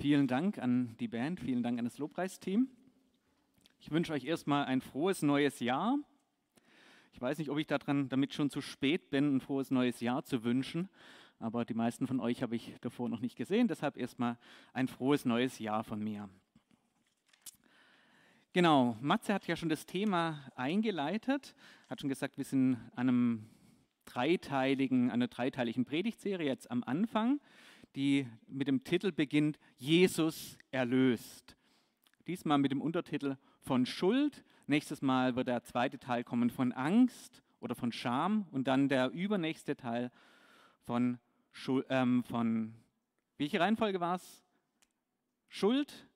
Vielen Dank an die Band, vielen Dank an das Lobpreisteam. Ich wünsche euch erstmal ein frohes neues Jahr. Ich weiß nicht, ob ich daran damit schon zu spät bin, ein frohes neues Jahr zu wünschen, aber die meisten von euch habe ich davor noch nicht gesehen, deshalb erstmal ein frohes neues Jahr von mir. Genau, Matze hat ja schon das Thema eingeleitet, hat schon gesagt, wir sind an einem dreiteiligen, einer dreiteiligen Predigtserie jetzt am Anfang, die mit dem Titel beginnt Jesus erlöst. Diesmal mit dem Untertitel von Schuld. Nächstes Mal wird der zweite Teil kommen von Angst oder von Scham und dann der übernächste Teil von, Schuld, ähm, von welche Reihenfolge war es? Schuld,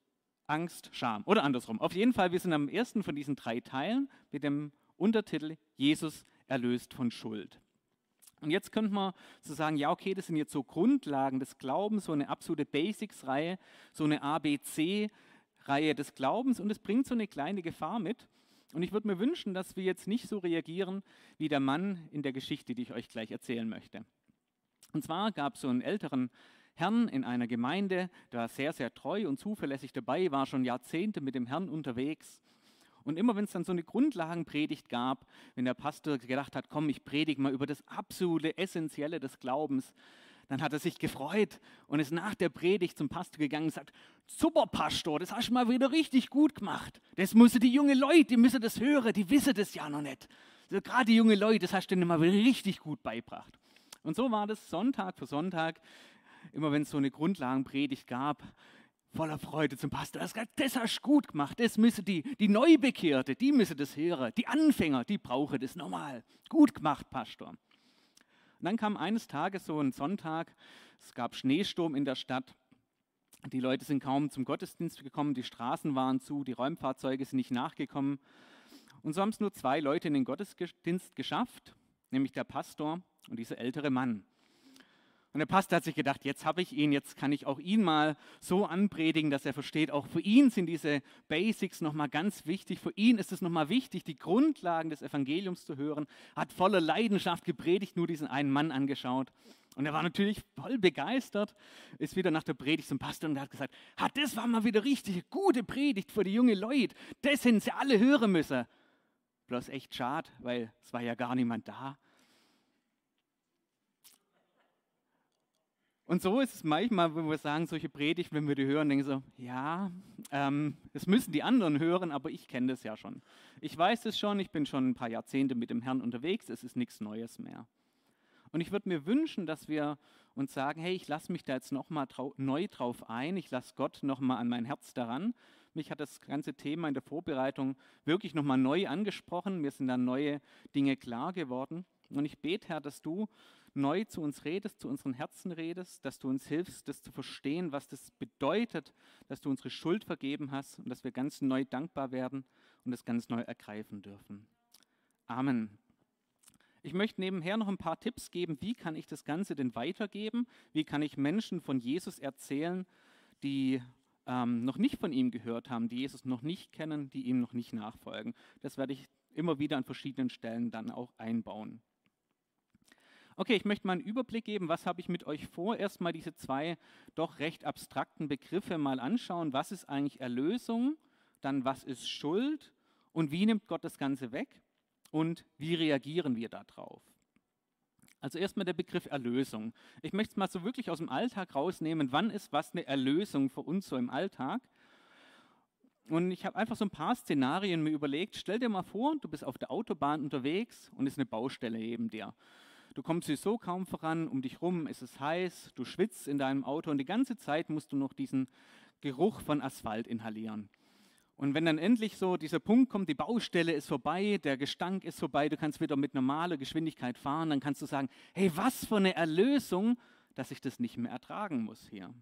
Angst, Scham oder andersrum. Auf jeden Fall, wir sind am ersten von diesen drei Teilen mit dem Untertitel Jesus erlöst von Schuld. Und jetzt könnte man so sagen, ja, okay, das sind jetzt so Grundlagen des Glaubens, so eine absolute Basics-Reihe, so eine ABC-Reihe des Glaubens und es bringt so eine kleine Gefahr mit. Und ich würde mir wünschen, dass wir jetzt nicht so reagieren wie der Mann in der Geschichte, die ich euch gleich erzählen möchte. Und zwar gab es so einen älteren Herrn in einer Gemeinde, der war sehr, sehr treu und zuverlässig dabei, war schon Jahrzehnte mit dem Herrn unterwegs. Und immer wenn es dann so eine Grundlagenpredigt gab, wenn der Pastor gedacht hat, komm, ich predige mal über das absolute Essentielle des Glaubens, dann hat er sich gefreut und ist nach der Predigt zum Pastor gegangen und sagt, super Pastor, das hast du mal wieder richtig gut gemacht. Das müssen die jungen Leute, die müssen das hören, die wissen das ja noch nicht. Also Gerade die jungen Leute, das hast du denen mal wieder richtig gut beibracht. Und so war das Sonntag für Sonntag, immer wenn es so eine Grundlagenpredigt gab, voller Freude zum Pastor. Gesagt, das hast du gut gemacht, das müssen die, die Neubekehrte, die müssen das hören. Die Anfänger, die brauchen das normal. Gut gemacht, Pastor. Und dann kam eines Tages so ein Sonntag, es gab Schneesturm in der Stadt. Die Leute sind kaum zum Gottesdienst gekommen, die Straßen waren zu, die Räumfahrzeuge sind nicht nachgekommen. Und so haben es nur zwei Leute in den Gottesdienst geschafft, nämlich der Pastor und dieser ältere Mann. Und der Pastor hat sich gedacht, jetzt habe ich ihn, jetzt kann ich auch ihn mal so anpredigen, dass er versteht, auch für ihn sind diese Basics nochmal ganz wichtig. Für ihn ist es nochmal wichtig, die Grundlagen des Evangeliums zu hören. Hat voller Leidenschaft gepredigt, nur diesen einen Mann angeschaut. Und er war natürlich voll begeistert, ist wieder nach der Predigt zum Pastor und hat gesagt, ah, das war mal wieder richtig gute Predigt für die jungen Leute. Das sind sie alle hören müssen. Bloß echt schade, weil es war ja gar niemand da. Und so ist es manchmal, wenn wir sagen, solche Predigt, wenn wir die hören, denken so, ja, ähm, das müssen die anderen hören, aber ich kenne das ja schon. Ich weiß es schon, ich bin schon ein paar Jahrzehnte mit dem Herrn unterwegs, es ist nichts Neues mehr. Und ich würde mir wünschen, dass wir uns sagen, hey, ich lasse mich da jetzt nochmal trau neu drauf ein, ich lasse Gott nochmal an mein Herz daran. Mich hat das ganze Thema in der Vorbereitung wirklich nochmal neu angesprochen, mir sind dann neue Dinge klar geworden. Und ich bete, Herr, dass du neu zu uns redest, zu unseren Herzen redest, dass du uns hilfst, das zu verstehen, was das bedeutet, dass du unsere Schuld vergeben hast und dass wir ganz neu dankbar werden und das ganz neu ergreifen dürfen. Amen. Ich möchte nebenher noch ein paar Tipps geben, wie kann ich das Ganze denn weitergeben? Wie kann ich Menschen von Jesus erzählen, die ähm, noch nicht von ihm gehört haben, die Jesus noch nicht kennen, die ihm noch nicht nachfolgen? Das werde ich immer wieder an verschiedenen Stellen dann auch einbauen. Okay, ich möchte mal einen Überblick geben, was habe ich mit euch vor. Erstmal diese zwei doch recht abstrakten Begriffe mal anschauen. Was ist eigentlich Erlösung? Dann was ist Schuld? Und wie nimmt Gott das Ganze weg? Und wie reagieren wir darauf? Also erstmal der Begriff Erlösung. Ich möchte es mal so wirklich aus dem Alltag rausnehmen. Wann ist was eine Erlösung für uns so im Alltag? Und ich habe einfach so ein paar Szenarien mir überlegt. Stell dir mal vor, du bist auf der Autobahn unterwegs und ist eine Baustelle neben dir. Du kommst sowieso kaum voran, um dich rum ist es heiß, du schwitzt in deinem Auto und die ganze Zeit musst du noch diesen Geruch von Asphalt inhalieren. Und wenn dann endlich so dieser Punkt kommt, die Baustelle ist vorbei, der Gestank ist vorbei, du kannst wieder mit normaler Geschwindigkeit fahren, dann kannst du sagen, hey, was für eine Erlösung, dass ich das nicht mehr ertragen muss hier.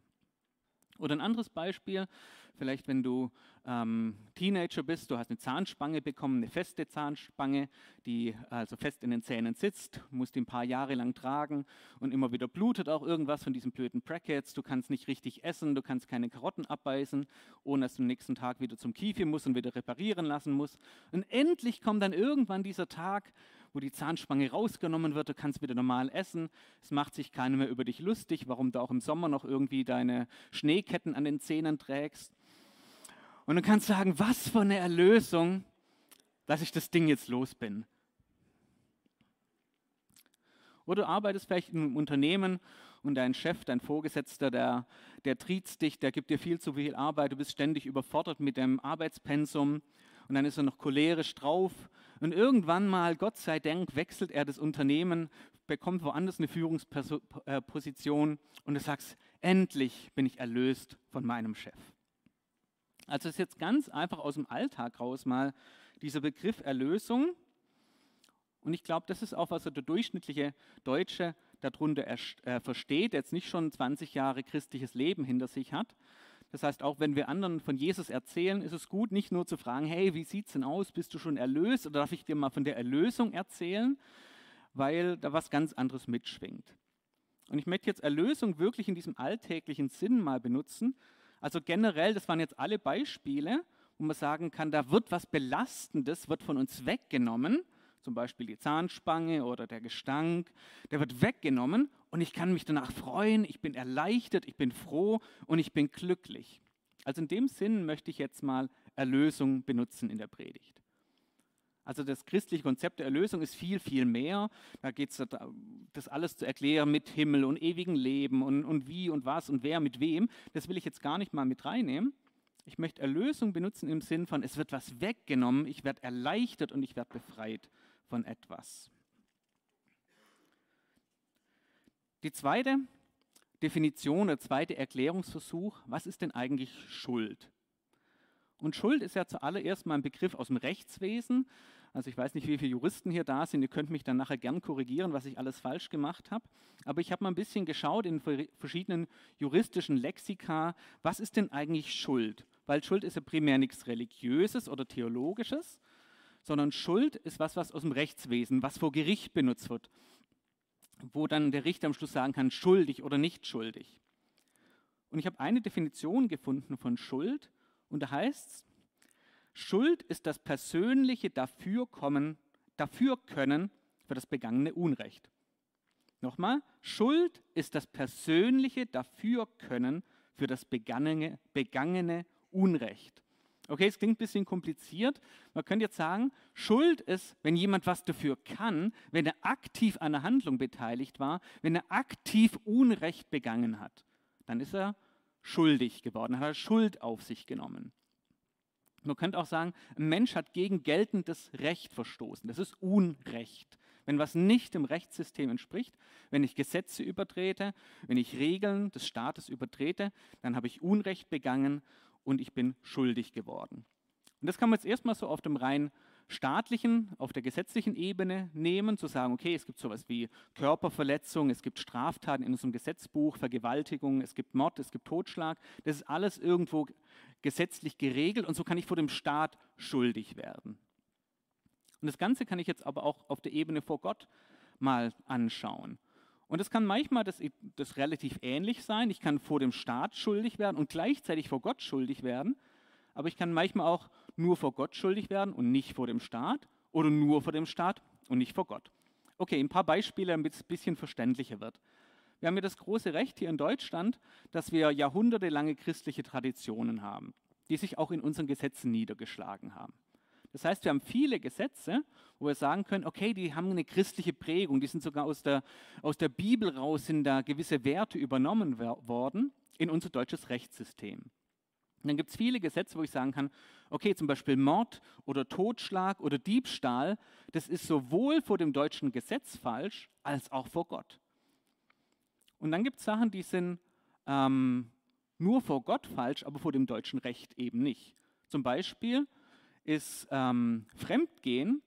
Oder ein anderes Beispiel, vielleicht wenn du ähm, Teenager bist, du hast eine Zahnspange bekommen, eine feste Zahnspange, die also fest in den Zähnen sitzt, musst die ein paar Jahre lang tragen und immer wieder blutet auch irgendwas von diesen blöden Brackets, du kannst nicht richtig essen, du kannst keine Karotten abbeißen, ohne dass du am nächsten Tag wieder zum Kiefer musst und wieder reparieren lassen musst. Und endlich kommt dann irgendwann dieser Tag, wo die Zahnspange rausgenommen wird, du kannst wieder normal essen, es macht sich keiner mehr über dich lustig, warum du auch im Sommer noch irgendwie deine Schneeketten an den Zähnen trägst. Und du kannst sagen, was für eine Erlösung, dass ich das Ding jetzt los bin. Oder du arbeitest vielleicht in einem Unternehmen und dein Chef, dein Vorgesetzter, der, der triezt dich, der gibt dir viel zu viel Arbeit, du bist ständig überfordert mit dem Arbeitspensum und dann ist er noch cholerisch drauf. Und irgendwann mal, Gott sei Dank, wechselt er das Unternehmen, bekommt woanders eine Führungsposition und du sagst, endlich bin ich erlöst von meinem Chef. Also ist jetzt ganz einfach aus dem Alltag raus mal dieser Begriff Erlösung. Und ich glaube, das ist auch, was der durchschnittliche Deutsche darunter äh, versteht, der jetzt nicht schon 20 Jahre christliches Leben hinter sich hat. Das heißt, auch wenn wir anderen von Jesus erzählen, ist es gut, nicht nur zu fragen, hey, wie sieht es denn aus? Bist du schon erlöst? Oder darf ich dir mal von der Erlösung erzählen? Weil da was ganz anderes mitschwingt. Und ich möchte jetzt Erlösung wirklich in diesem alltäglichen Sinn mal benutzen. Also generell, das waren jetzt alle Beispiele, wo man sagen kann, da wird was Belastendes, wird von uns weggenommen zum Beispiel die Zahnspange oder der Gestank, der wird weggenommen und ich kann mich danach freuen, ich bin erleichtert, ich bin froh und ich bin glücklich. Also in dem Sinn möchte ich jetzt mal Erlösung benutzen in der Predigt. Also das christliche Konzept der Erlösung ist viel, viel mehr. Da geht es das alles zu erklären mit Himmel und ewigem Leben und, und wie und was und wer mit wem. Das will ich jetzt gar nicht mal mit reinnehmen. Ich möchte Erlösung benutzen im Sinn von, es wird was weggenommen, ich werde erleichtert und ich werde befreit von etwas. Die zweite Definition, der zweite Erklärungsversuch, was ist denn eigentlich Schuld? Und Schuld ist ja zuallererst mal ein Begriff aus dem Rechtswesen. Also ich weiß nicht, wie viele Juristen hier da sind. Ihr könnt mich dann nachher gern korrigieren, was ich alles falsch gemacht habe. Aber ich habe mal ein bisschen geschaut in verschiedenen juristischen Lexika, was ist denn eigentlich Schuld? Weil Schuld ist ja primär nichts Religiöses oder Theologisches, sondern Schuld ist was, was aus dem Rechtswesen, was vor Gericht benutzt wird, wo dann der Richter am Schluss sagen kann, schuldig oder nicht schuldig. Und ich habe eine Definition gefunden von Schuld und da heißt es, Schuld ist das persönliche Dafürkommen, Dafürkönnen für das begangene Unrecht. Nochmal, Schuld ist das persönliche Dafürkönnen für das begangene, begangene Unrecht. Okay, es klingt ein bisschen kompliziert. Man könnte jetzt sagen, Schuld ist, wenn jemand was dafür kann, wenn er aktiv an einer Handlung beteiligt war, wenn er aktiv Unrecht begangen hat, dann ist er schuldig geworden, hat er Schuld auf sich genommen. Man könnte auch sagen, ein Mensch hat gegen geltendes Recht verstoßen. Das ist Unrecht. Wenn was nicht dem Rechtssystem entspricht, wenn ich Gesetze übertrete, wenn ich Regeln des Staates übertrete, dann habe ich Unrecht begangen und ich bin schuldig geworden. Und das kann man jetzt erstmal so auf dem rein staatlichen, auf der gesetzlichen Ebene nehmen, zu sagen, okay, es gibt sowas wie Körperverletzung, es gibt Straftaten in unserem Gesetzbuch, Vergewaltigung, es gibt Mord, es gibt Totschlag. Das ist alles irgendwo gesetzlich geregelt und so kann ich vor dem Staat schuldig werden. Und das Ganze kann ich jetzt aber auch auf der Ebene vor Gott mal anschauen. Und es kann manchmal das, das relativ ähnlich sein. Ich kann vor dem Staat schuldig werden und gleichzeitig vor Gott schuldig werden. Aber ich kann manchmal auch nur vor Gott schuldig werden und nicht vor dem Staat oder nur vor dem Staat und nicht vor Gott. Okay, ein paar Beispiele, damit es ein bisschen verständlicher wird. Wir haben ja das große Recht hier in Deutschland, dass wir jahrhundertelange christliche Traditionen haben, die sich auch in unseren Gesetzen niedergeschlagen haben. Das heißt, wir haben viele Gesetze, wo wir sagen können, okay, die haben eine christliche Prägung, die sind sogar aus der, aus der Bibel raus, sind da gewisse Werte übernommen worden in unser deutsches Rechtssystem. Und dann gibt es viele Gesetze, wo ich sagen kann, okay, zum Beispiel Mord oder Totschlag oder Diebstahl, das ist sowohl vor dem deutschen Gesetz falsch als auch vor Gott. Und dann gibt es Sachen, die sind ähm, nur vor Gott falsch, aber vor dem deutschen Recht eben nicht. Zum Beispiel ist ähm, Fremdgehen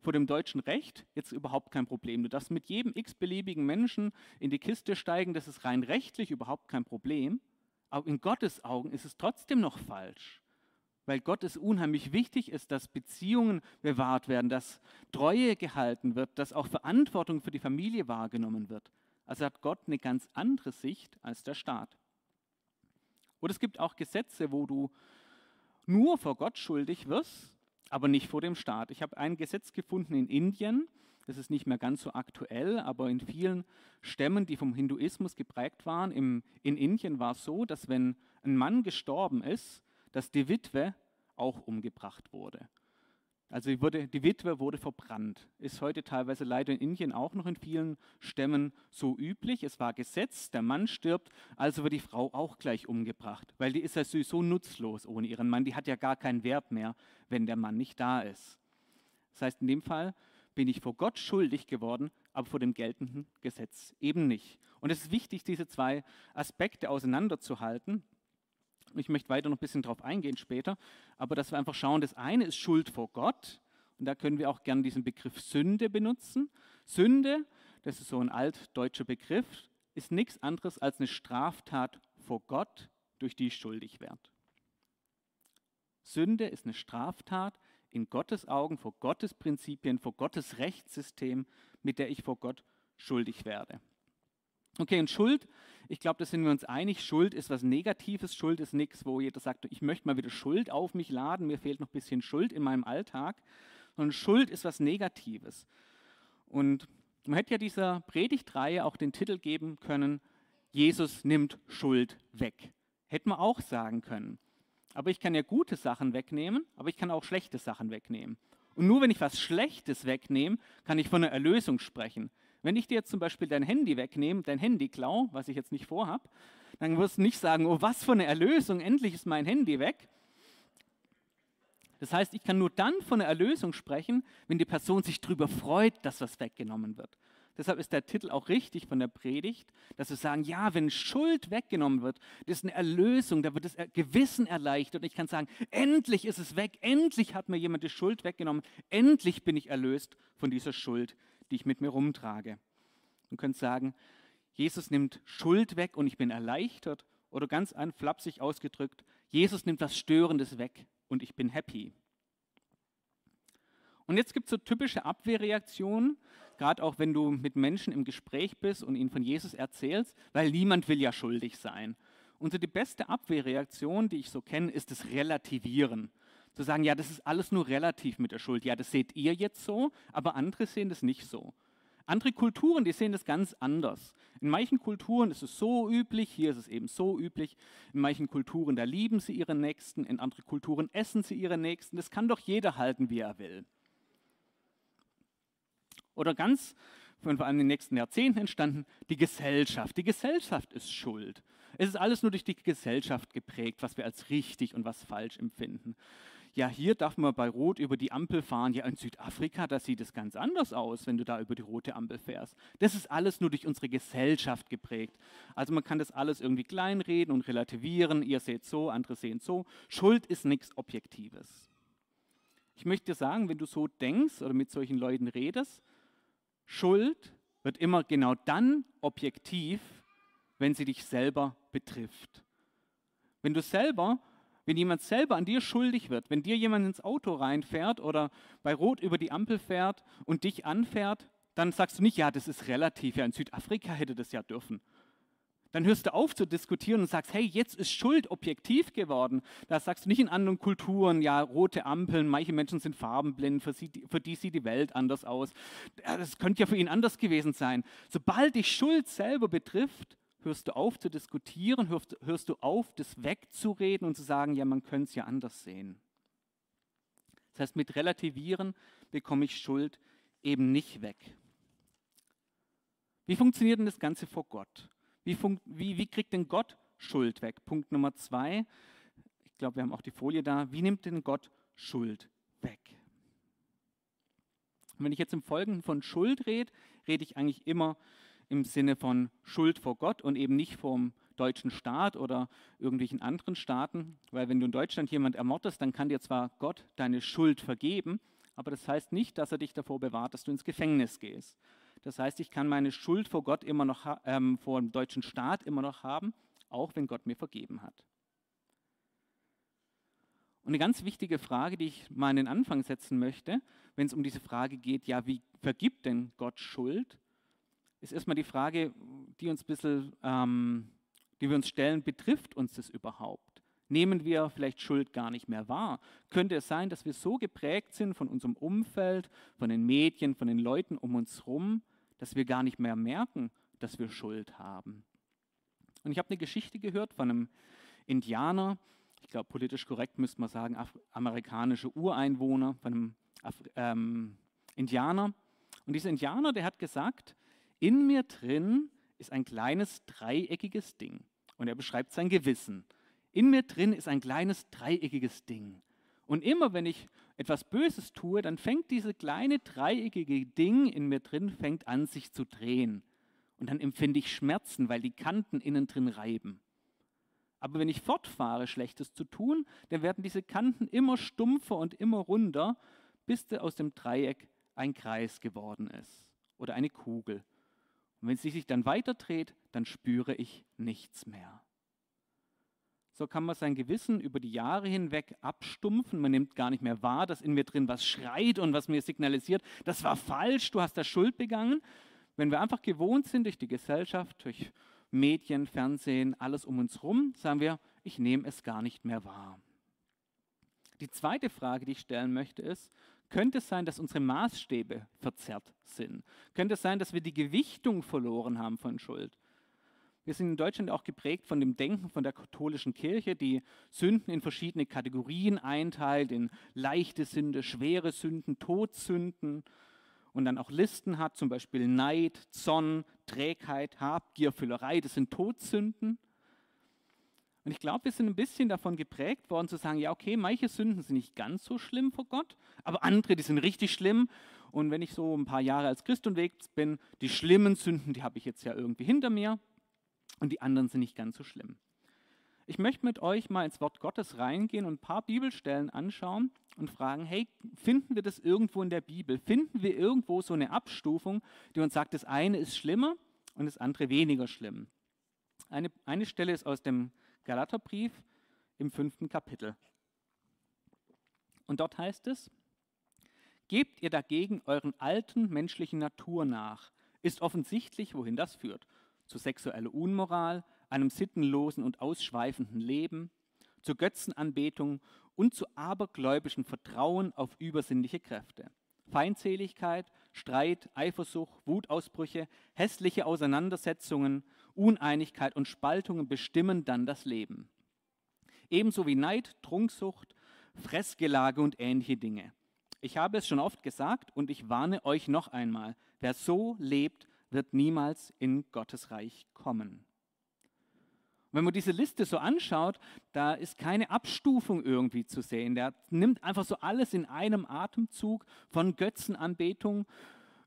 vor dem deutschen Recht jetzt überhaupt kein Problem. Du darfst mit jedem x-beliebigen Menschen in die Kiste steigen, das ist rein rechtlich überhaupt kein Problem. In Gottes Augen ist es trotzdem noch falsch, weil Gott es unheimlich wichtig ist, dass Beziehungen bewahrt werden, dass Treue gehalten wird, dass auch Verantwortung für die Familie wahrgenommen wird. Also hat Gott eine ganz andere Sicht als der Staat. Und es gibt auch Gesetze, wo du nur vor Gott schuldig wirst, aber nicht vor dem Staat. Ich habe ein Gesetz gefunden in Indien, Das ist nicht mehr ganz so aktuell, aber in vielen Stämmen, die vom Hinduismus geprägt waren, im, in Indien war es so, dass wenn ein Mann gestorben ist, dass die Witwe auch umgebracht wurde. Also die, wurde, die Witwe wurde verbrannt. Ist heute teilweise leider in Indien auch noch in vielen Stämmen so üblich. Es war Gesetz, der Mann stirbt, also wird die Frau auch gleich umgebracht, weil die ist ja sowieso nutzlos ohne ihren Mann. Die hat ja gar keinen Wert mehr, wenn der Mann nicht da ist. Das heißt, in dem Fall bin ich vor Gott schuldig geworden, aber vor dem geltenden Gesetz eben nicht. Und es ist wichtig, diese zwei Aspekte auseinanderzuhalten. Ich möchte weiter noch ein bisschen darauf eingehen später, aber dass wir einfach schauen, das eine ist Schuld vor Gott und da können wir auch gerne diesen Begriff Sünde benutzen. Sünde, das ist so ein altdeutscher Begriff, ist nichts anderes als eine Straftat vor Gott, durch die ich schuldig werde. Sünde ist eine Straftat, in Gottes Augen, vor Gottes Prinzipien, vor Gottes Rechtssystem, mit der ich vor Gott schuldig werde. Okay, und Schuld, ich glaube, da sind wir uns einig, Schuld ist was Negatives, Schuld ist nichts, wo jeder sagt, ich möchte mal wieder Schuld auf mich laden, mir fehlt noch ein bisschen Schuld in meinem Alltag, sondern Schuld ist was Negatives. Und man hätte ja dieser Predigtreihe auch den Titel geben können, Jesus nimmt Schuld weg. Hätte man auch sagen können. Aber ich kann ja gute Sachen wegnehmen, aber ich kann auch schlechte Sachen wegnehmen. Und nur wenn ich was Schlechtes wegnehme, kann ich von einer Erlösung sprechen. Wenn ich dir jetzt zum Beispiel dein Handy wegnehme, dein Handy klau, was ich jetzt nicht vorhab, dann wirst du nicht sagen, oh, was für eine Erlösung, endlich ist mein Handy weg. Das heißt, ich kann nur dann von einer Erlösung sprechen, wenn die Person sich darüber freut, dass was weggenommen wird. Deshalb ist der Titel auch richtig von der Predigt, dass wir sagen, ja, wenn Schuld weggenommen wird, das ist eine Erlösung, da wird das Gewissen erleichtert. Und ich kann sagen, endlich ist es weg, endlich hat mir jemand die Schuld weggenommen, endlich bin ich erlöst von dieser Schuld, die ich mit mir rumtrage. Du könnt sagen, Jesus nimmt Schuld weg und ich bin erleichtert. Oder ganz flapsig ausgedrückt, Jesus nimmt was Störendes weg und ich bin happy. Und jetzt gibt es so typische Abwehrreaktionen, gerade auch wenn du mit Menschen im Gespräch bist und ihnen von Jesus erzählst, weil niemand will ja schuldig sein. Und so die beste Abwehrreaktion, die ich so kenne, ist das Relativieren. Zu sagen, ja, das ist alles nur relativ mit der Schuld. Ja, das seht ihr jetzt so, aber andere sehen das nicht so. Andere Kulturen, die sehen das ganz anders. In manchen Kulturen ist es so üblich, hier ist es eben so üblich. In manchen Kulturen, da lieben sie ihre Nächsten, in anderen Kulturen essen sie ihre Nächsten. Das kann doch jeder halten, wie er will oder ganz vor allem in den nächsten Jahrzehnten entstanden, die Gesellschaft. Die Gesellschaft ist schuld. Es ist alles nur durch die Gesellschaft geprägt, was wir als richtig und was falsch empfinden. Ja, hier darf man bei Rot über die Ampel fahren. Ja, in Südafrika, da sieht es ganz anders aus, wenn du da über die rote Ampel fährst. Das ist alles nur durch unsere Gesellschaft geprägt. Also man kann das alles irgendwie kleinreden und relativieren. Ihr seht so, andere sehen so. Schuld ist nichts Objektives. Ich möchte dir sagen, wenn du so denkst oder mit solchen Leuten redest, Schuld wird immer genau dann objektiv, wenn sie dich selber betrifft. Wenn du selber, wenn jemand selber an dir schuldig wird, wenn dir jemand ins Auto reinfährt oder bei Rot über die Ampel fährt und dich anfährt, dann sagst du nicht, ja, das ist relativ, ja, in Südafrika hätte das ja dürfen. Dann hörst du auf zu diskutieren und sagst, hey, jetzt ist Schuld objektiv geworden. Da sagst du nicht in anderen Kulturen, ja, rote Ampeln, manche Menschen sind farbenblind, für, sie, für die sieht die Welt anders aus. Das könnte ja für ihn anders gewesen sein. Sobald dich Schuld selber betrifft, hörst du auf zu diskutieren, hörst, hörst du auf, das wegzureden und zu sagen, ja, man könnte es ja anders sehen. Das heißt, mit Relativieren bekomme ich Schuld eben nicht weg. Wie funktioniert denn das Ganze vor Gott? Wie, wie, wie kriegt denn Gott Schuld weg? Punkt Nummer zwei. Ich glaube, wir haben auch die Folie da. Wie nimmt denn Gott Schuld weg? Und wenn ich jetzt im Folgenden von Schuld rede, rede ich eigentlich immer im Sinne von Schuld vor Gott und eben nicht vom deutschen Staat oder irgendwelchen anderen Staaten, weil wenn du in Deutschland jemand ermordest, dann kann dir zwar Gott deine Schuld vergeben, aber das heißt nicht, dass er dich davor bewahrt, dass du ins Gefängnis gehst. Das heißt, ich kann meine Schuld vor Gott immer noch, ähm, vor dem deutschen Staat immer noch haben, auch wenn Gott mir vergeben hat. Und eine ganz wichtige Frage, die ich mal an den Anfang setzen möchte, wenn es um diese Frage geht, ja, wie vergibt denn Gott Schuld, ist erstmal die Frage, die uns ein bisschen, ähm, die wir uns stellen, betrifft uns das überhaupt? Nehmen wir vielleicht Schuld gar nicht mehr wahr? Könnte es sein, dass wir so geprägt sind von unserem Umfeld, von den Medien, von den Leuten um uns herum, dass wir gar nicht mehr merken, dass wir Schuld haben? Und ich habe eine Geschichte gehört von einem Indianer, ich glaube politisch korrekt müsste man sagen, amerikanische Ureinwohner, von einem Af ähm, Indianer. Und dieser Indianer, der hat gesagt, in mir drin ist ein kleines dreieckiges Ding. Und er beschreibt sein Gewissen. In mir drin ist ein kleines dreieckiges Ding. Und immer wenn ich etwas Böses tue, dann fängt diese kleine dreieckige Ding in mir drin fängt an sich zu drehen. Und dann empfinde ich Schmerzen, weil die Kanten innen drin reiben. Aber wenn ich fortfahre, Schlechtes zu tun, dann werden diese Kanten immer stumpfer und immer runder, bis aus dem Dreieck ein Kreis geworden ist oder eine Kugel. Und wenn sie sich dann weiter dreht, dann spüre ich nichts mehr. So kann man sein Gewissen über die Jahre hinweg abstumpfen. Man nimmt gar nicht mehr wahr, dass in mir drin was schreit und was mir signalisiert, das war falsch, du hast da Schuld begangen. Wenn wir einfach gewohnt sind durch die Gesellschaft, durch Medien, Fernsehen, alles um uns herum, sagen wir, ich nehme es gar nicht mehr wahr. Die zweite Frage, die ich stellen möchte, ist, könnte es sein, dass unsere Maßstäbe verzerrt sind? Könnte es sein, dass wir die Gewichtung verloren haben von Schuld? Wir sind in Deutschland auch geprägt von dem Denken von der katholischen Kirche, die Sünden in verschiedene Kategorien einteilt, in leichte Sünde, schwere Sünden, Todsünden und dann auch Listen hat, zum Beispiel Neid, Zorn, Trägheit, Habgier, Füllerei, das sind Todsünden. Und ich glaube, wir sind ein bisschen davon geprägt worden zu sagen, ja, okay, manche Sünden sind nicht ganz so schlimm vor Gott, aber andere, die sind richtig schlimm. Und wenn ich so ein paar Jahre als Christ unterwegs bin, die schlimmen Sünden, die habe ich jetzt ja irgendwie hinter mir und die anderen sind nicht ganz so schlimm. Ich möchte mit euch mal ins Wort Gottes reingehen und ein paar Bibelstellen anschauen und fragen, hey, finden wir das irgendwo in der Bibel? Finden wir irgendwo so eine Abstufung, die uns sagt, das eine ist schlimmer und das andere weniger schlimm? Eine, eine Stelle ist aus dem Galaterbrief im fünften Kapitel. Und dort heißt es, Gebt ihr dagegen euren alten menschlichen Natur nach, ist offensichtlich, wohin das führt zu sexueller Unmoral, einem sittenlosen und ausschweifenden Leben, zur Götzenanbetung und zu abergläubischem Vertrauen auf übersinnliche Kräfte. Feindseligkeit, Streit, Eifersucht, Wutausbrüche, hässliche Auseinandersetzungen, Uneinigkeit und Spaltungen bestimmen dann das Leben. Ebenso wie Neid, Trunksucht, Fressgelage und ähnliche Dinge. Ich habe es schon oft gesagt und ich warne euch noch einmal, wer so lebt, wird niemals in Gottes Reich kommen. wenn man diese Liste so anschaut, da ist keine Abstufung irgendwie zu sehen. Der nimmt einfach so alles in einem Atemzug von Götzenanbetung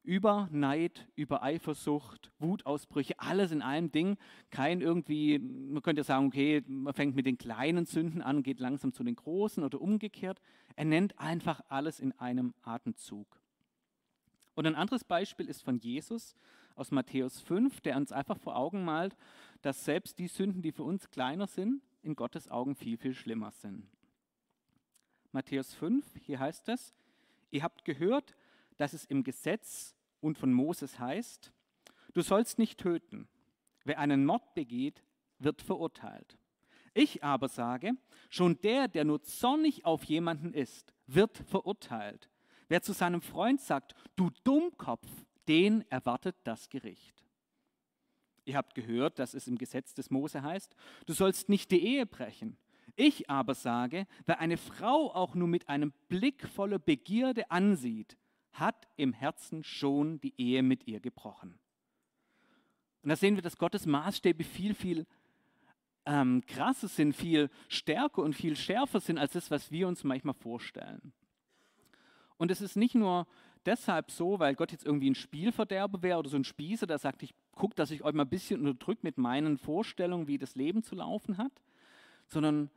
über Neid, über Eifersucht, Wutausbrüche, alles in einem Ding. Kein irgendwie, man könnte sagen, okay, man fängt mit den kleinen Sünden an, geht langsam zu den großen oder umgekehrt. Er nennt einfach alles in einem Atemzug. Und ein anderes Beispiel ist von Jesus aus Matthäus 5, der uns einfach vor Augen malt, dass selbst die Sünden, die für uns kleiner sind, in Gottes Augen viel, viel schlimmer sind. Matthäus 5, hier heißt es, ihr habt gehört, dass es im Gesetz und von Moses heißt, du sollst nicht töten. Wer einen Mord begeht, wird verurteilt. Ich aber sage, schon der, der nur zornig auf jemanden ist, wird verurteilt. Wer zu seinem Freund sagt, du Dummkopf, den erwartet das Gericht. Ihr habt gehört, dass es im Gesetz des Mose heißt, du sollst nicht die Ehe brechen. Ich aber sage, wer eine Frau auch nur mit einem Blick voller Begierde ansieht, hat im Herzen schon die Ehe mit ihr gebrochen. Und da sehen wir, dass Gottes Maßstäbe viel, viel ähm, krasser sind, viel stärker und viel schärfer sind als das, was wir uns manchmal vorstellen. Und es ist nicht nur deshalb so, weil Gott jetzt irgendwie ein Spielverderber wäre oder so ein Spießer, der sagt, ich gucke, dass ich euch mal ein bisschen unterdrückt mit meinen Vorstellungen, wie das Leben zu laufen hat, sondern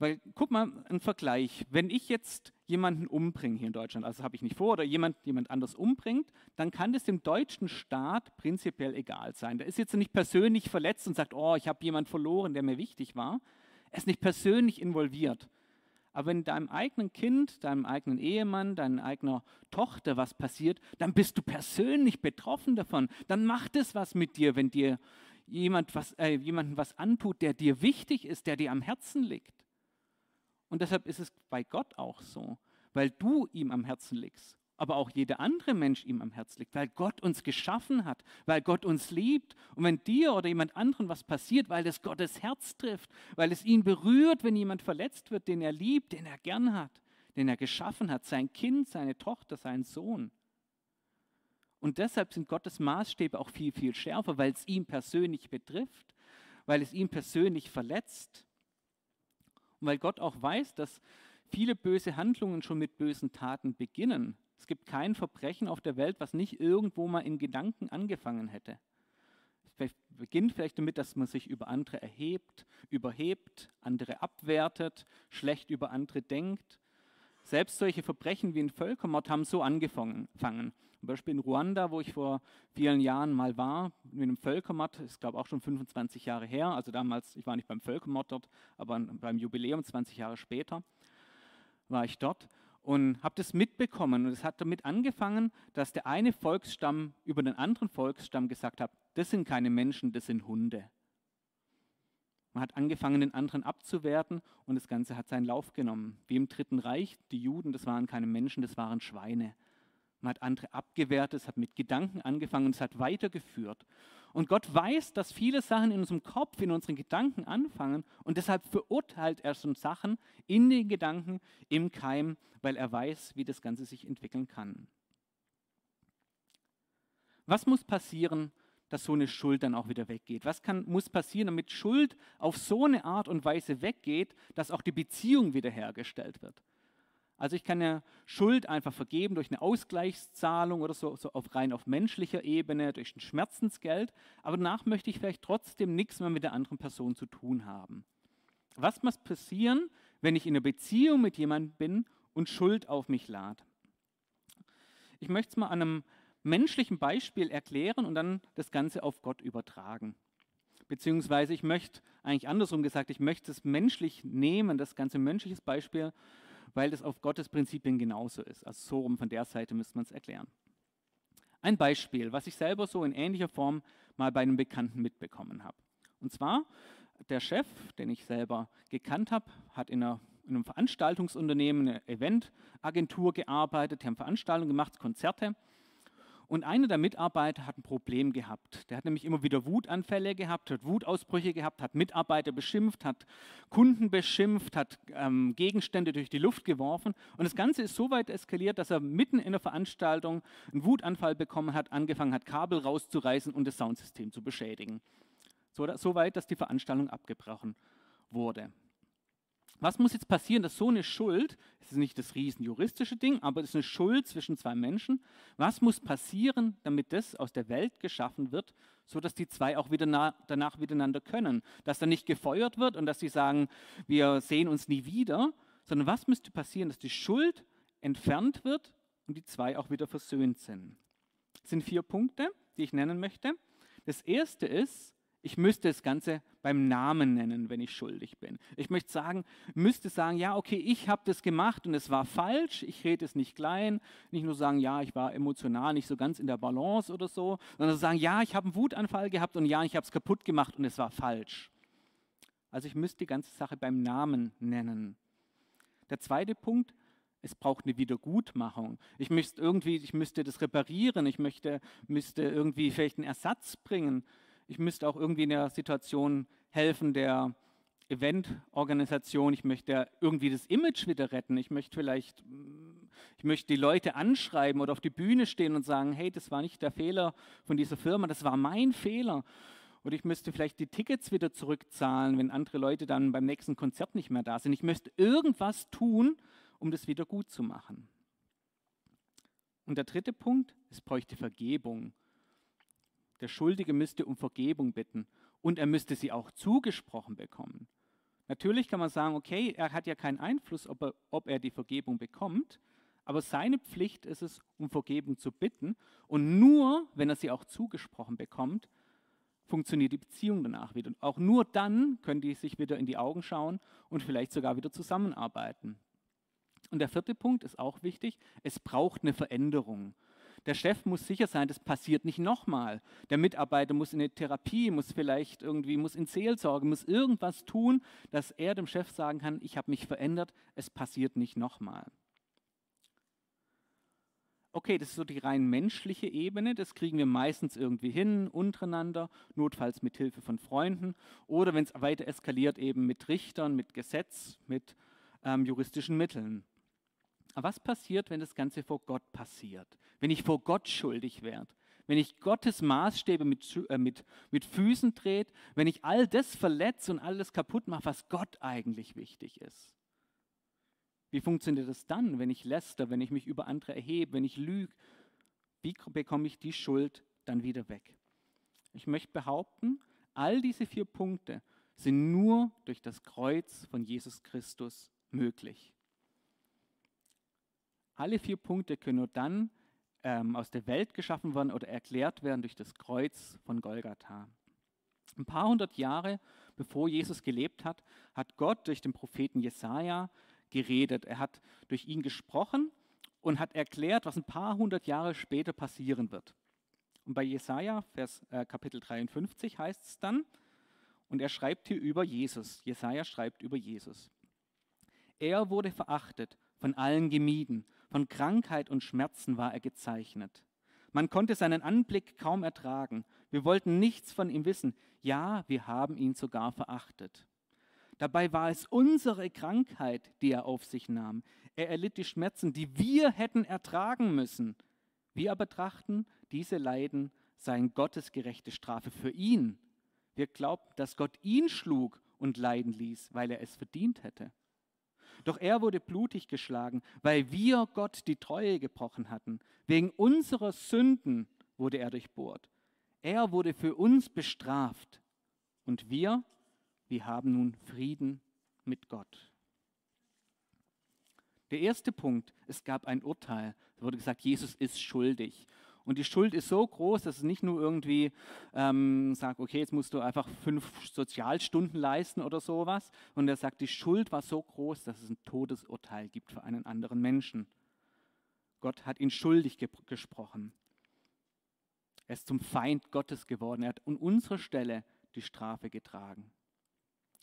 weil, guck mal, ein Vergleich. Wenn ich jetzt jemanden umbringe hier in Deutschland, also habe ich nicht vor, oder jemand, jemand anders umbringt, dann kann das dem deutschen Staat prinzipiell egal sein. Der ist jetzt nicht persönlich verletzt und sagt, oh, ich habe jemanden verloren, der mir wichtig war. Er ist nicht persönlich involviert. Aber wenn deinem eigenen Kind, deinem eigenen Ehemann, deiner eigenen Tochter was passiert, dann bist du persönlich betroffen davon. Dann macht es was mit dir, wenn dir jemand was, äh, jemanden was antut, der dir wichtig ist, der dir am Herzen liegt. Und deshalb ist es bei Gott auch so, weil du ihm am Herzen liegst, aber auch jeder andere Mensch ihm am Herzen liegt, weil Gott uns geschaffen hat, weil Gott uns liebt. Und wenn dir oder jemand anderen was passiert, weil es Gottes Herz trifft, weil es ihn berührt, wenn jemand verletzt wird, den er liebt, den er gern hat, den er geschaffen hat, sein Kind, seine Tochter, sein Sohn. Und deshalb sind Gottes Maßstäbe auch viel, viel schärfer, weil es ihn persönlich betrifft, weil es ihn persönlich verletzt. Und weil Gott auch weiß, dass viele böse Handlungen schon mit bösen Taten beginnen. Es gibt kein Verbrechen auf der Welt, was nicht irgendwo mal in Gedanken angefangen hätte. Es beginnt vielleicht damit, dass man sich über andere erhebt, überhebt, andere abwertet, schlecht über andere denkt. Selbst solche Verbrechen wie ein Völkermord haben so angefangen. Zum Beispiel in Ruanda, wo ich vor vielen Jahren mal war, mit einem Völkermord, ist glaube auch schon 25 Jahre her, also damals, ich war nicht beim Völkermord dort, aber beim Jubiläum 20 Jahre später war ich dort und habe das mitbekommen. Und es hat damit angefangen, dass der eine Volksstamm über den anderen Volksstamm gesagt hat, das sind keine Menschen, das sind Hunde. Man hat angefangen, den anderen abzuwerten und das Ganze hat seinen Lauf genommen. Wie im Dritten Reich, die Juden, das waren keine Menschen, das waren Schweine. Man hat andere abgewertet, es hat mit Gedanken angefangen und es hat weitergeführt. Und Gott weiß, dass viele Sachen in unserem Kopf, in unseren Gedanken anfangen und deshalb verurteilt er schon Sachen in den Gedanken im Keim, weil er weiß, wie das Ganze sich entwickeln kann. Was muss passieren, dass so eine Schuld dann auch wieder weggeht? Was kann, muss passieren, damit Schuld auf so eine Art und Weise weggeht, dass auch die Beziehung wiederhergestellt wird? Also ich kann ja Schuld einfach vergeben durch eine Ausgleichszahlung oder so, so auf rein auf menschlicher Ebene, durch ein Schmerzensgeld, aber danach möchte ich vielleicht trotzdem nichts mehr mit der anderen Person zu tun haben. Was muss passieren, wenn ich in einer Beziehung mit jemandem bin und Schuld auf mich lade? Ich möchte es mal an einem menschlichen Beispiel erklären und dann das Ganze auf Gott übertragen. Beziehungsweise ich möchte, eigentlich andersrum gesagt, ich möchte es menschlich nehmen, das ganze menschliches Beispiel weil das auf Gottes Prinzipien genauso ist. Also so rum von der Seite müsste man es erklären. Ein Beispiel, was ich selber so in ähnlicher Form mal bei einem Bekannten mitbekommen habe. Und zwar, der Chef, den ich selber gekannt habe, hat in, einer, in einem Veranstaltungsunternehmen, eine Eventagentur gearbeitet, die haben Veranstaltungen gemacht, Konzerte und einer der Mitarbeiter hat ein Problem gehabt. Der hat nämlich immer wieder Wutanfälle gehabt, hat Wutausbrüche gehabt, hat Mitarbeiter beschimpft, hat Kunden beschimpft, hat ähm, Gegenstände durch die Luft geworfen. Und das Ganze ist so weit eskaliert, dass er mitten in der Veranstaltung einen Wutanfall bekommen hat, angefangen hat, Kabel rauszureißen und das Soundsystem zu beschädigen. So, so weit, dass die Veranstaltung abgebrochen wurde. Was muss jetzt passieren, dass so eine Schuld, es ist nicht das riesen juristische Ding, aber es ist eine Schuld zwischen zwei Menschen, was muss passieren, damit das aus der Welt geschaffen wird, sodass die zwei auch wieder na, danach miteinander können? Dass da nicht gefeuert wird und dass sie sagen, wir sehen uns nie wieder, sondern was müsste passieren, dass die Schuld entfernt wird und die zwei auch wieder versöhnt sind? Das sind vier Punkte, die ich nennen möchte. Das erste ist, ich müsste das Ganze beim Namen nennen, wenn ich schuldig bin. Ich möchte sagen, müsste sagen, ja, okay, ich habe das gemacht und es war falsch. Ich rede es nicht klein. Nicht nur sagen, ja, ich war emotional nicht so ganz in der Balance oder so, sondern sagen, ja, ich habe einen Wutanfall gehabt und ja, ich habe es kaputt gemacht und es war falsch. Also ich müsste die ganze Sache beim Namen nennen. Der zweite Punkt, es braucht eine Wiedergutmachung. Ich müsste irgendwie, ich müsste das reparieren. Ich möchte, müsste irgendwie vielleicht einen Ersatz bringen ich müsste auch irgendwie in der Situation helfen, der Eventorganisation, ich möchte irgendwie das Image wieder retten. Ich möchte vielleicht, ich möchte die Leute anschreiben oder auf die Bühne stehen und sagen, hey, das war nicht der Fehler von dieser Firma, das war mein Fehler. Oder ich müsste vielleicht die Tickets wieder zurückzahlen, wenn andere Leute dann beim nächsten Konzert nicht mehr da sind. Ich müsste irgendwas tun, um das wieder gut zu machen. Und der dritte Punkt, es bräuchte Vergebung. Der Schuldige müsste um Vergebung bitten und er müsste sie auch zugesprochen bekommen. Natürlich kann man sagen, okay, er hat ja keinen Einfluss, ob er, ob er die Vergebung bekommt, aber seine Pflicht ist es, um Vergebung zu bitten. Und nur, wenn er sie auch zugesprochen bekommt, funktioniert die Beziehung danach wieder. Und auch nur dann können die sich wieder in die Augen schauen und vielleicht sogar wieder zusammenarbeiten. Und der vierte Punkt ist auch wichtig, es braucht eine Veränderung. Der Chef muss sicher sein, das passiert nicht nochmal. Der Mitarbeiter muss in eine Therapie, muss vielleicht irgendwie, muss in Seelsorge, muss irgendwas tun, dass er dem Chef sagen kann, ich habe mich verändert, es passiert nicht nochmal. Okay, das ist so die rein menschliche Ebene, das kriegen wir meistens irgendwie hin, untereinander, notfalls mit Hilfe von Freunden oder wenn es weiter eskaliert, eben mit Richtern, mit Gesetz, mit ähm, juristischen Mitteln. Aber was passiert, wenn das Ganze vor Gott passiert? Wenn ich vor Gott schuldig werde? Wenn ich Gottes Maßstäbe mit, äh, mit, mit Füßen dreht? Wenn ich all das verletze und alles kaputt mache, was Gott eigentlich wichtig ist? Wie funktioniert das dann, wenn ich läster, wenn ich mich über andere erhebe, wenn ich lüge? Wie bekomme ich die Schuld dann wieder weg? Ich möchte behaupten, all diese vier Punkte sind nur durch das Kreuz von Jesus Christus möglich. Alle vier Punkte können nur dann ähm, aus der Welt geschaffen werden oder erklärt werden durch das Kreuz von Golgatha. Ein paar hundert Jahre bevor Jesus gelebt hat, hat Gott durch den Propheten Jesaja geredet. Er hat durch ihn gesprochen und hat erklärt, was ein paar hundert Jahre später passieren wird. Und bei Jesaja, Vers, äh, Kapitel 53 heißt es dann, und er schreibt hier über Jesus. Jesaja schreibt über Jesus. Er wurde verachtet, von allen gemieden, von Krankheit und Schmerzen war er gezeichnet. Man konnte seinen Anblick kaum ertragen. Wir wollten nichts von ihm wissen. Ja, wir haben ihn sogar verachtet. Dabei war es unsere Krankheit, die er auf sich nahm. Er erlitt die Schmerzen, die wir hätten ertragen müssen. Wir aber trachten, diese Leiden seien Gottes gerechte Strafe für ihn. Wir glaubten, dass Gott ihn schlug und leiden ließ, weil er es verdient hätte. Doch er wurde blutig geschlagen, weil wir Gott die Treue gebrochen hatten. Wegen unserer Sünden wurde er durchbohrt. Er wurde für uns bestraft. Und wir wir haben nun Frieden mit Gott. Der erste Punkt, es gab ein Urteil. Es wurde gesagt, Jesus ist schuldig. Und die Schuld ist so groß, dass es nicht nur irgendwie ähm, sagt, okay, jetzt musst du einfach fünf Sozialstunden leisten oder sowas. Und er sagt, die Schuld war so groß, dass es ein Todesurteil gibt für einen anderen Menschen. Gott hat ihn schuldig ge gesprochen. Er ist zum Feind Gottes geworden. Er hat an unserer Stelle die Strafe getragen.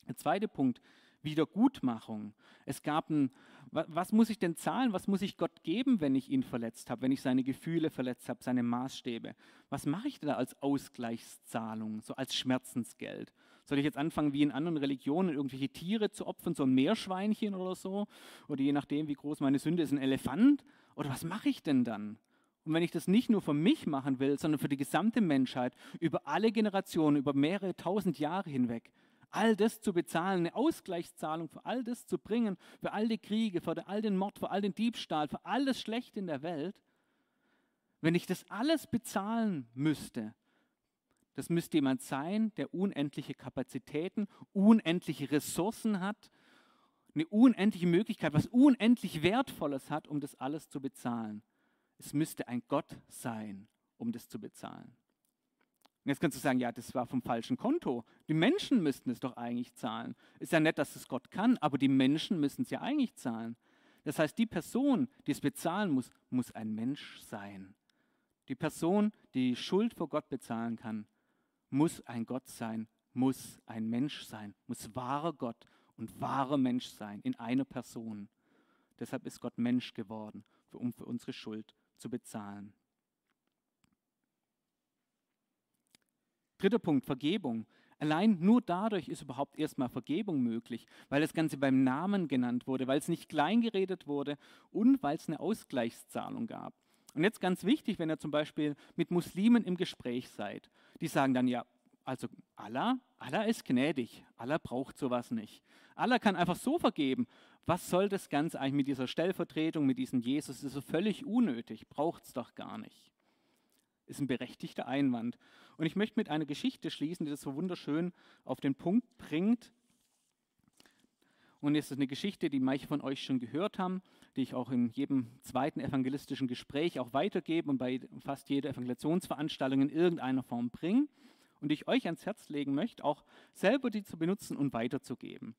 Der zweite Punkt, Wiedergutmachung. Es gab ein, was muss ich denn zahlen? Was muss ich Gott geben, wenn ich ihn verletzt habe, wenn ich seine Gefühle verletzt habe, seine Maßstäbe? Was mache ich da als Ausgleichszahlung, so als Schmerzensgeld? Soll ich jetzt anfangen, wie in anderen Religionen, irgendwelche Tiere zu opfern, so ein Meerschweinchen oder so? Oder je nachdem, wie groß meine Sünde ist, ein Elefant? Oder was mache ich denn dann? Und wenn ich das nicht nur für mich machen will, sondern für die gesamte Menschheit, über alle Generationen, über mehrere tausend Jahre hinweg, all das zu bezahlen, eine Ausgleichszahlung für all das zu bringen, für all die Kriege, für all den Mord, für all den Diebstahl, für alles Schlechte in der Welt, wenn ich das alles bezahlen müsste, das müsste jemand sein, der unendliche Kapazitäten, unendliche Ressourcen hat, eine unendliche Möglichkeit, was unendlich Wertvolles hat, um das alles zu bezahlen. Es müsste ein Gott sein, um das zu bezahlen. Und jetzt kannst du sagen, ja, das war vom falschen Konto. Die Menschen müssten es doch eigentlich zahlen. Ist ja nett, dass es Gott kann, aber die Menschen müssen es ja eigentlich zahlen. Das heißt, die Person, die es bezahlen muss, muss ein Mensch sein. Die Person, die Schuld vor Gott bezahlen kann, muss ein Gott sein, muss ein Mensch sein, muss wahrer Gott und wahrer Mensch sein in einer Person. Deshalb ist Gott Mensch geworden, um für unsere Schuld zu bezahlen. Dritter Punkt, Vergebung. Allein nur dadurch ist überhaupt erstmal Vergebung möglich, weil das Ganze beim Namen genannt wurde, weil es nicht kleingeredet wurde und weil es eine Ausgleichszahlung gab. Und jetzt ganz wichtig, wenn ihr zum Beispiel mit Muslimen im Gespräch seid, die sagen dann ja, also Allah, Allah ist gnädig, Allah braucht sowas nicht. Allah kann einfach so vergeben. Was soll das Ganze eigentlich mit dieser Stellvertretung, mit diesem Jesus? Das ist so völlig unnötig, braucht es doch gar nicht. Ist ein berechtigter Einwand. Und ich möchte mit einer Geschichte schließen, die das so wunderschön auf den Punkt bringt. Und es ist eine Geschichte, die manche von euch schon gehört haben, die ich auch in jedem zweiten evangelistischen Gespräch auch weitergebe und bei fast jeder Evangelisationsveranstaltung in irgendeiner Form bringe. Und ich euch ans Herz legen möchte, auch selber die zu benutzen und weiterzugeben.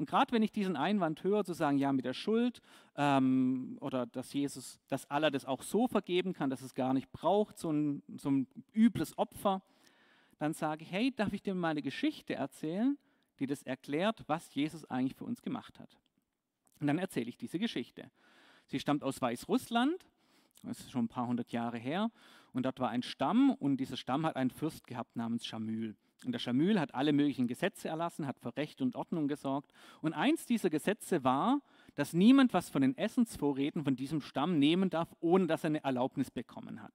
Und gerade wenn ich diesen Einwand höre, zu sagen, ja, mit der Schuld ähm, oder dass Jesus, dass Allah das auch so vergeben kann, dass es gar nicht braucht, so ein, so ein übles Opfer, dann sage ich, hey, darf ich dir mal eine Geschichte erzählen, die das erklärt, was Jesus eigentlich für uns gemacht hat. Und dann erzähle ich diese Geschichte. Sie stammt aus Weißrussland, das ist schon ein paar hundert Jahre her, und dort war ein Stamm und dieser Stamm hat einen Fürst gehabt namens Schamül. Und der Schamül hat alle möglichen Gesetze erlassen, hat für Recht und Ordnung gesorgt. Und eins dieser Gesetze war, dass niemand was von den Essensvorräten von diesem Stamm nehmen darf, ohne dass er eine Erlaubnis bekommen hat.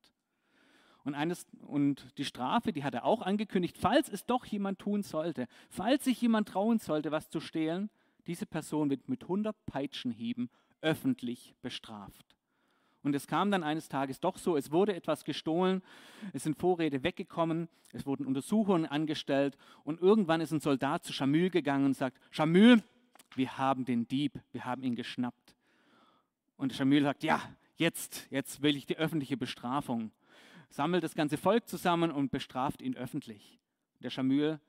Und, eines, und die Strafe, die hat er auch angekündigt, falls es doch jemand tun sollte, falls sich jemand trauen sollte, was zu stehlen, diese Person wird mit 100 Peitschenhieben öffentlich bestraft. Und es kam dann eines Tages doch so, es wurde etwas gestohlen, es sind Vorräte weggekommen, es wurden Untersuchungen angestellt und irgendwann ist ein Soldat zu Schamül gegangen und sagt, Schamül, wir haben den Dieb, wir haben ihn geschnappt. Und Schamül sagt, ja, jetzt, jetzt will ich die öffentliche Bestrafung. Sammelt das ganze Volk zusammen und bestraft ihn öffentlich. Der Schamül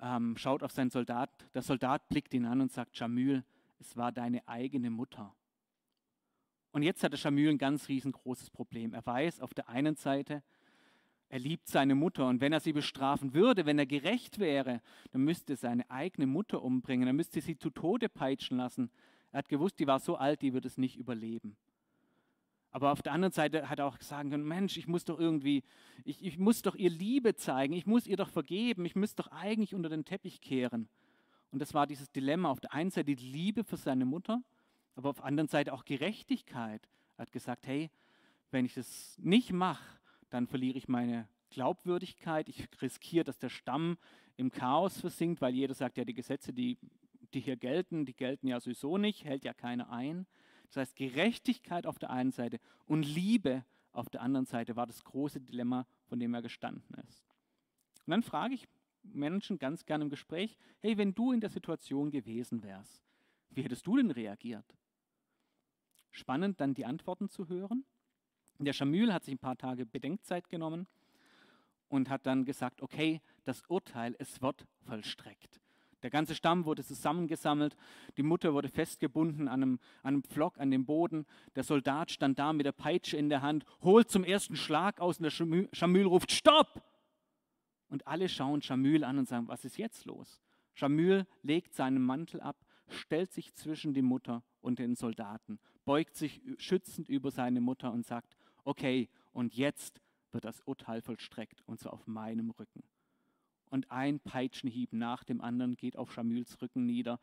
ähm, schaut auf seinen Soldat, der Soldat blickt ihn an und sagt, Schamül, es war deine eigene Mutter. Und jetzt hat der Schamül ein ganz riesengroßes Problem. Er weiß auf der einen Seite, er liebt seine Mutter und wenn er sie bestrafen würde, wenn er gerecht wäre, dann müsste er seine eigene Mutter umbringen, dann müsste sie zu Tode peitschen lassen. Er hat gewusst, die war so alt, die würde es nicht überleben. Aber auf der anderen Seite hat er auch gesagt Mensch, ich muss doch irgendwie, ich, ich muss doch ihr Liebe zeigen, ich muss ihr doch vergeben, ich muss doch eigentlich unter den Teppich kehren. Und das war dieses Dilemma. Auf der einen Seite die Liebe für seine Mutter, aber auf der anderen Seite auch Gerechtigkeit. Er hat gesagt, hey, wenn ich das nicht mache, dann verliere ich meine Glaubwürdigkeit. Ich riskiere, dass der Stamm im Chaos versinkt, weil jeder sagt, ja, die Gesetze, die, die hier gelten, die gelten ja sowieso nicht, hält ja keiner ein. Das heißt, Gerechtigkeit auf der einen Seite und Liebe auf der anderen Seite war das große Dilemma, von dem er gestanden ist. Und dann frage ich Menschen ganz gerne im Gespräch, hey, wenn du in der Situation gewesen wärst, wie hättest du denn reagiert? Spannend, dann die Antworten zu hören. Der Schamül hat sich ein paar Tage Bedenkzeit genommen und hat dann gesagt, okay, das Urteil, es wird vollstreckt. Der ganze Stamm wurde zusammengesammelt, die Mutter wurde festgebunden an einem, an einem Pflock an dem Boden, der Soldat stand da mit der Peitsche in der Hand, holt zum ersten Schlag aus und der Schamül ruft, Stopp! Und alle schauen Schamül an und sagen, was ist jetzt los? Schamül legt seinen Mantel ab, stellt sich zwischen die Mutter und den Soldaten, beugt sich schützend über seine Mutter und sagt, okay, und jetzt wird das Urteil vollstreckt, und zwar auf meinem Rücken. Und ein Peitschenhieb nach dem anderen geht auf Schamüls Rücken nieder.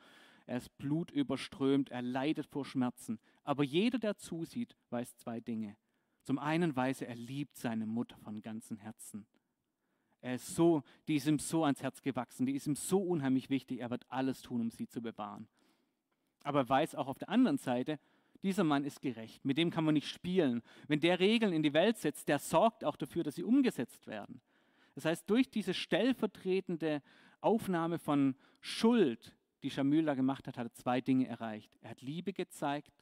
Er ist blutüberströmt, er leidet vor Schmerzen. Aber jeder, der zusieht, weiß zwei Dinge. Zum einen weiß er, er liebt seine Mutter von ganzem Herzen. Er ist so, die ist ihm so ans Herz gewachsen, die ist ihm so unheimlich wichtig, er wird alles tun, um sie zu bewahren. Aber er weiß auch auf der anderen Seite, dieser Mann ist gerecht, mit dem kann man nicht spielen. Wenn der Regeln in die Welt setzt, der sorgt auch dafür, dass sie umgesetzt werden. Das heißt, durch diese stellvertretende Aufnahme von Schuld, die Schamüla gemacht hat, hat er zwei Dinge erreicht. Er hat Liebe gezeigt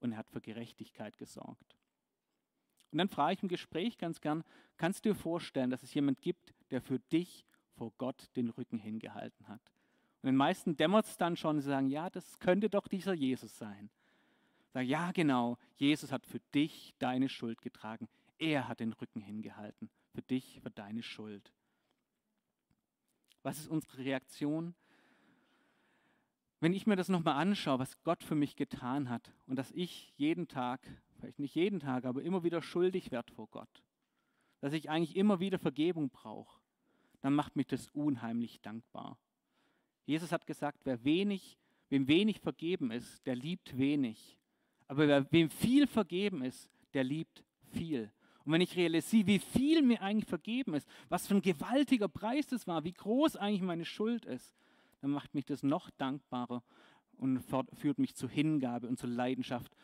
und er hat für Gerechtigkeit gesorgt. Und dann frage ich im Gespräch ganz gern, kannst du dir vorstellen, dass es jemand gibt, der für dich vor Gott den Rücken hingehalten hat? Und den meisten dämmert es dann schon, sie sagen, ja, das könnte doch dieser Jesus sein. Sag, ja, genau, Jesus hat für dich deine Schuld getragen. Er hat den Rücken hingehalten. Für dich, für deine Schuld. Was ist unsere Reaktion? Wenn ich mir das nochmal anschaue, was Gott für mich getan hat und dass ich jeden Tag, vielleicht nicht jeden Tag, aber immer wieder schuldig werde vor Gott, dass ich eigentlich immer wieder Vergebung brauche, dann macht mich das unheimlich dankbar. Jesus hat gesagt, wer wenig, wem wenig vergeben ist, der liebt wenig. Aber wer, wem viel vergeben ist, der liebt viel. Und wenn ich realisiere, wie viel mir eigentlich vergeben ist, was für ein gewaltiger Preis das war, wie groß eigentlich meine Schuld ist, dann macht mich das noch dankbarer und führt mich zur Hingabe und zur Leidenschaft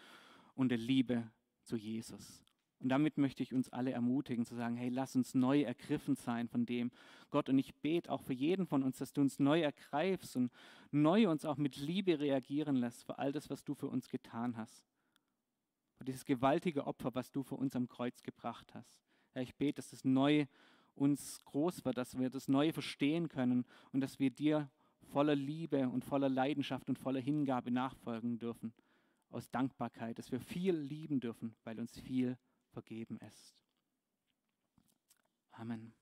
und der Liebe zu Jesus. Und damit möchte ich uns alle ermutigen zu sagen, hey, lass uns neu ergriffen sein von dem. Gott, und ich bete auch für jeden von uns, dass du uns neu ergreifst und neu uns auch mit Liebe reagieren lässt für all das, was du für uns getan hast für dieses gewaltige Opfer, was du für uns am Kreuz gebracht hast. Herr, ich bete, dass das neu uns groß wird, dass wir das Neue verstehen können und dass wir dir voller Liebe und voller Leidenschaft und voller Hingabe nachfolgen dürfen. Aus Dankbarkeit, dass wir viel lieben dürfen, weil uns viel vergeben ist. Amen.